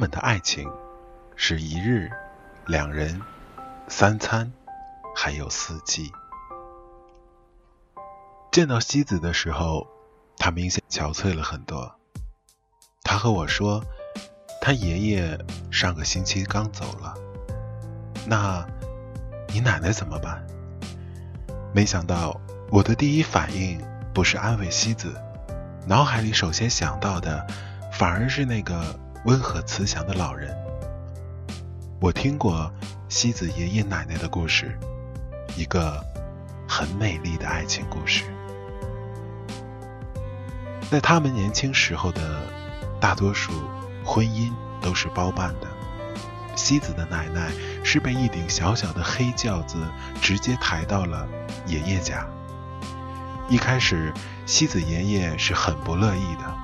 们的爱情是一日、两人、三餐，还有四季。见到西子的时候，他明显憔悴了很多。他和我说，他爷爷上个星期刚走了。那，你奶奶怎么办？没想到我的第一反应不是安慰西子，脑海里首先想到的反而是那个温和慈祥的老人。我听过西子爷爷奶奶的故事，一个很美丽的爱情故事。在他们年轻时候的大多数婚姻都是包办的。西子的奶奶是被一顶小小的黑轿子直接抬到了爷爷家。一开始，西子爷爷是很不乐意的，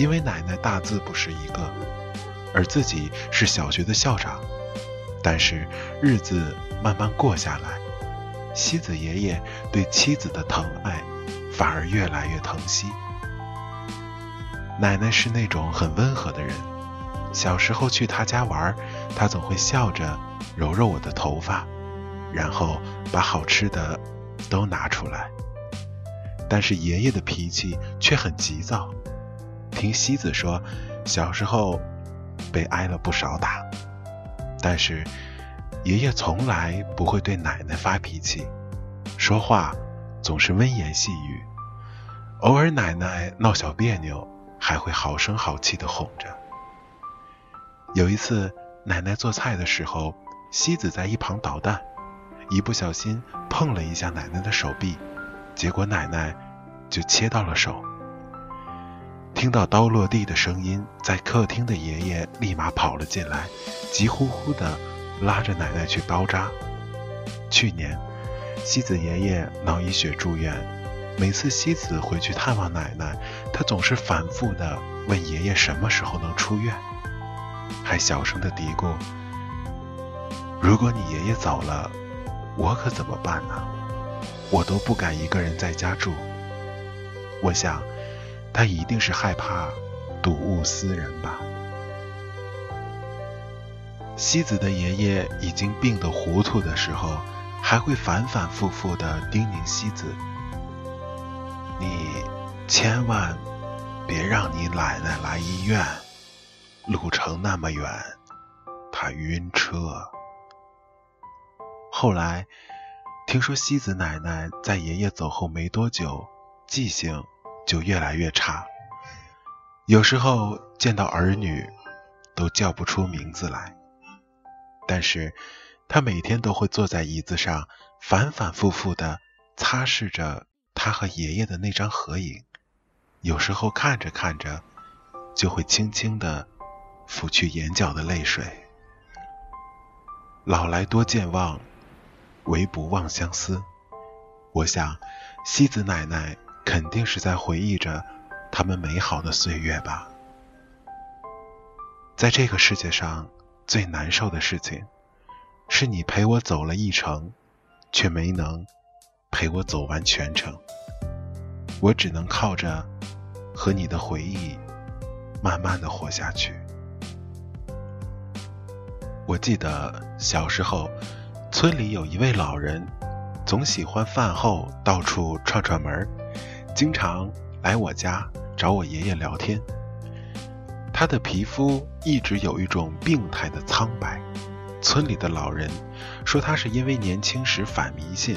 因为奶奶大字不识一个，而自己是小学的校长。但是日子慢慢过下来，西子爷爷对妻子的疼爱反而越来越疼惜。奶奶是那种很温和的人。小时候去她家玩，她总会笑着揉揉我的头发，然后把好吃的都拿出来。但是爷爷的脾气却很急躁。听西子说，小时候被挨了不少打，但是爷爷从来不会对奶奶发脾气，说话总是温言细语。偶尔奶奶闹小别扭。还会好声好气的哄着。有一次，奶奶做菜的时候，西子在一旁捣蛋，一不小心碰了一下奶奶的手臂，结果奶奶就切到了手。听到刀落地的声音，在客厅的爷爷立马跑了进来，急呼呼的拉着奶奶去包扎。去年，西子爷爷脑溢血住院。每次西子回去探望奶奶，他总是反复的问爷爷什么时候能出院，还小声的嘀咕：“如果你爷爷走了，我可怎么办呢？我都不敢一个人在家住。”我想，他一定是害怕睹物思人吧。西子的爷爷已经病得糊涂的时候，还会反反复复的叮咛西子。你千万别让你奶奶来医院，路程那么远，她晕车。后来听说西子奶奶在爷爷走后没多久，记性就越来越差，有时候见到儿女都叫不出名字来。但是他每天都会坐在椅子上，反反复复的擦拭着。他和爷爷的那张合影，有时候看着看着，就会轻轻的拂去眼角的泪水。老来多健忘，唯不忘相思。我想，西子奶奶肯定是在回忆着他们美好的岁月吧。在这个世界上最难受的事情，是你陪我走了一程，却没能。陪我走完全程，我只能靠着和你的回忆慢慢的活下去。我记得小时候，村里有一位老人，总喜欢饭后到处串串门儿，经常来我家找我爷爷聊天。他的皮肤一直有一种病态的苍白，村里的老人说他是因为年轻时反迷信。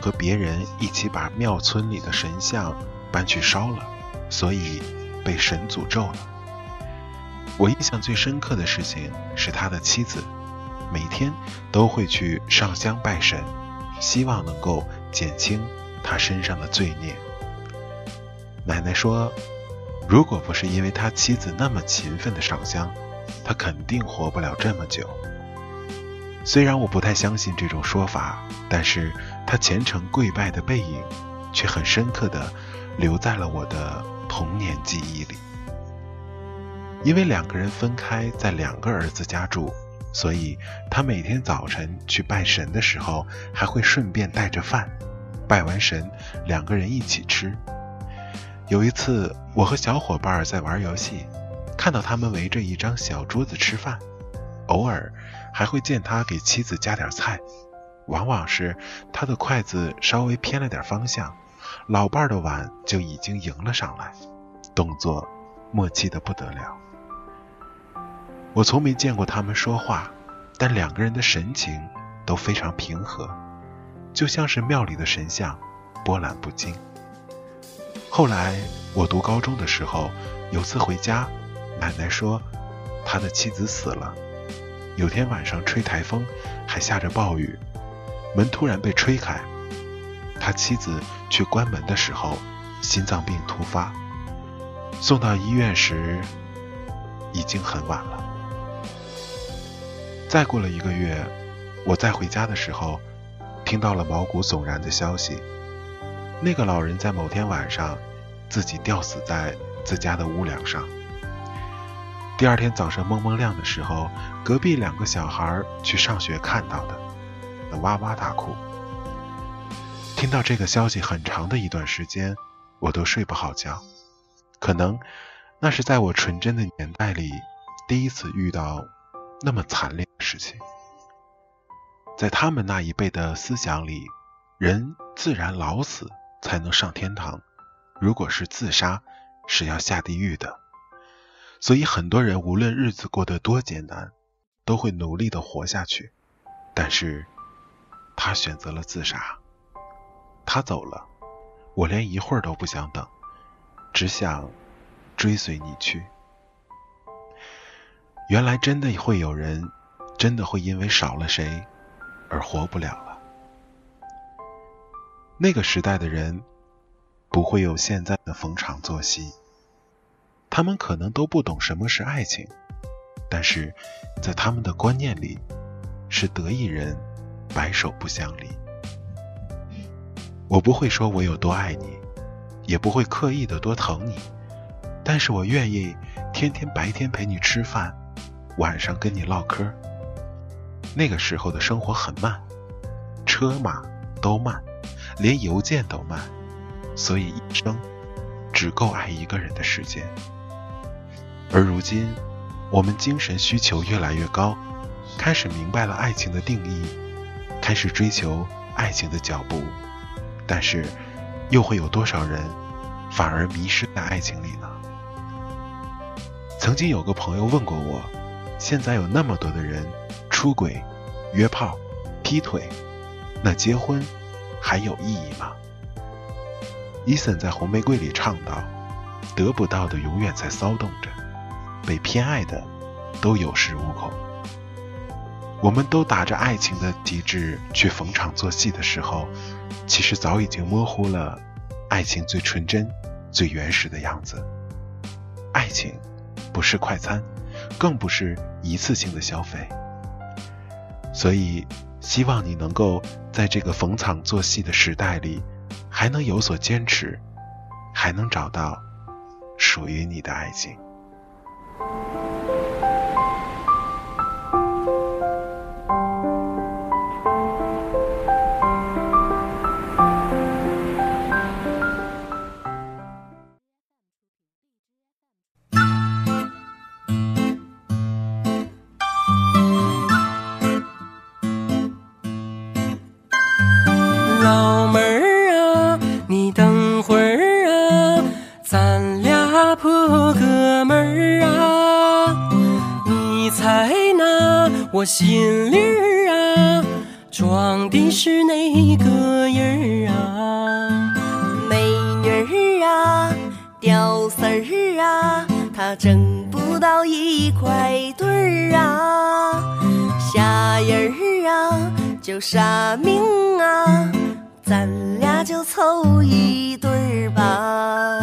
和别人一起把庙村里的神像搬去烧了，所以被神诅咒了。我印象最深刻的事情是他的妻子每天都会去上香拜神，希望能够减轻他身上的罪孽。奶奶说，如果不是因为他妻子那么勤奋的上香，他肯定活不了这么久。虽然我不太相信这种说法，但是他虔诚跪拜的背影，却很深刻的留在了我的童年记忆里。因为两个人分开在两个儿子家住，所以他每天早晨去拜神的时候，还会顺便带着饭。拜完神，两个人一起吃。有一次，我和小伙伴在玩游戏，看到他们围着一张小桌子吃饭，偶尔还会见他给妻子夹点菜，往往是他的筷子稍微偏了点方向，老伴儿的碗就已经迎了上来，动作默契的不得了。我从没见过他们说话，但两个人的神情都非常平和，就像是庙里的神像，波澜不惊。后来我读高中的时候，有次回家，奶奶说他的妻子死了。有天晚上吹台风，还下着暴雨，门突然被吹开，他妻子去关门的时候，心脏病突发，送到医院时已经很晚了。再过了一个月，我再回家的时候，听到了毛骨悚然的消息。那个老人在某天晚上自己吊死在自家的屋梁上。第二天早上蒙蒙亮的时候，隔壁两个小孩去上学看到的，那哇哇大哭。听到这个消息很长的一段时间，我都睡不好觉。可能那是在我纯真的年代里第一次遇到那么惨烈的事情。在他们那一辈的思想里，人自然老死。才能上天堂，如果是自杀，是要下地狱的。所以很多人无论日子过得多艰难，都会努力的活下去。但是，他选择了自杀。他走了，我连一会儿都不想等，只想追随你去。原来真的会有人，真的会因为少了谁而活不了了。那个时代的人不会有现在的逢场作戏，他们可能都不懂什么是爱情，但是在他们的观念里，是得一人白首不相离。我不会说我有多爱你，也不会刻意的多疼你，但是我愿意天天白天陪你吃饭，晚上跟你唠嗑。那个时候的生活很慢，车马都慢。连邮件都慢，所以一生只够爱一个人的时间。而如今，我们精神需求越来越高，开始明白了爱情的定义，开始追求爱情的脚步，但是，又会有多少人反而迷失在爱情里呢？曾经有个朋友问过我，现在有那么多的人出轨、约炮、劈腿，那结婚？还有意义吗？伊森在《红玫瑰》里唱道：“得不到的永远在骚动着，被偏爱的都有恃无恐。”我们都打着爱情的旗帜去逢场作戏的时候，其实早已经模糊了爱情最纯真、最原始的样子。爱情不是快餐，更不是一次性的消费，所以。希望你能够在这个逢场作戏的时代里，还能有所坚持，还能找到属于你的爱情。老妹儿啊，你等会儿啊，咱俩破哥们儿啊，你猜那我心里儿啊，装的是哪个人儿啊？美女儿啊，屌丝儿啊，他挣不到一块。堆儿啊，啥人儿啊？就啥名。就凑一对儿吧。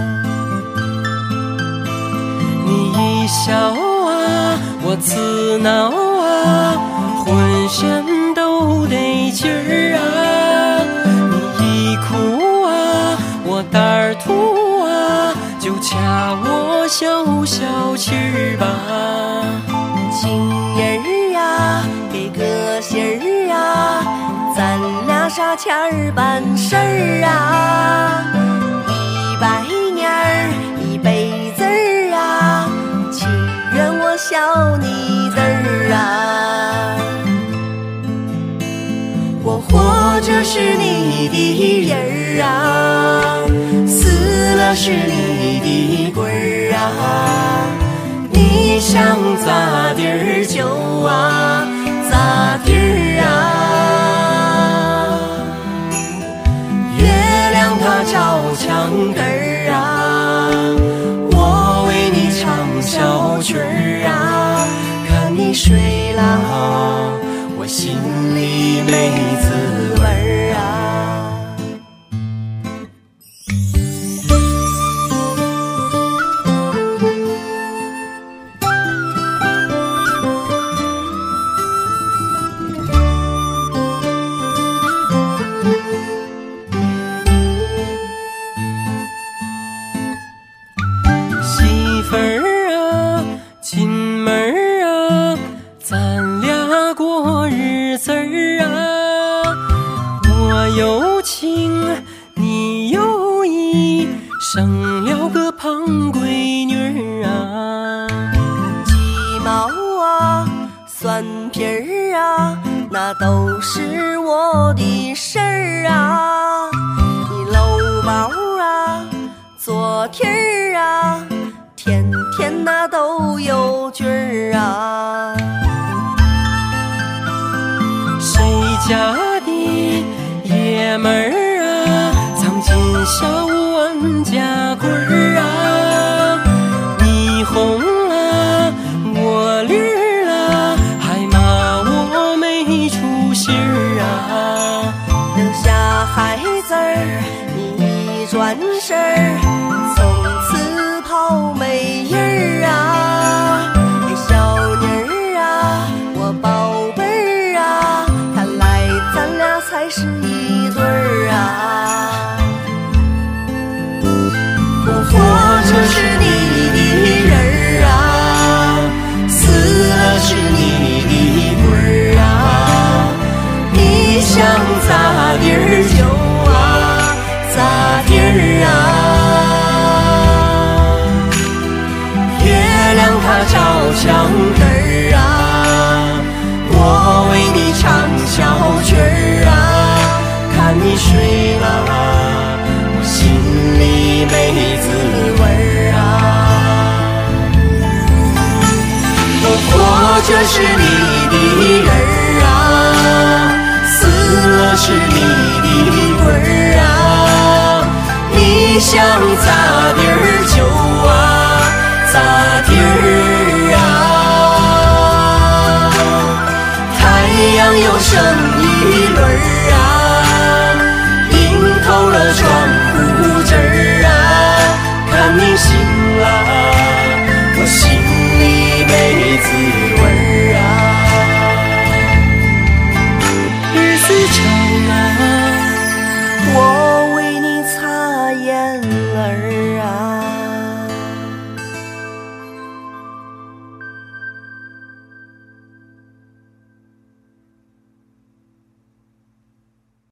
你一笑啊，我刺挠。浑身都得劲儿啊！你一哭啊，我胆儿突啊，就掐我消消气儿吧。啥钱儿办事儿啊？一百年儿，一辈子儿啊，情。愿我笑你子儿啊。我活着是你的人儿啊，死了是你的鬼儿啊。你想咋地儿就啊我心里没日子儿啊。我有情，你有意，生了个胖闺女儿啊。鸡毛啊，蒜皮儿啊，那都家的爷们儿啊，藏进小碗夹棍儿啊？你红了，我绿了，还骂我没出息儿啊！留下孩子儿，你转身儿，墙根儿啊，我为你唱小曲儿啊，看你睡了，我心里没滋味儿啊。我活着是你的人儿啊，死了是你的鬼儿啊！你想咋地儿就啊咋生。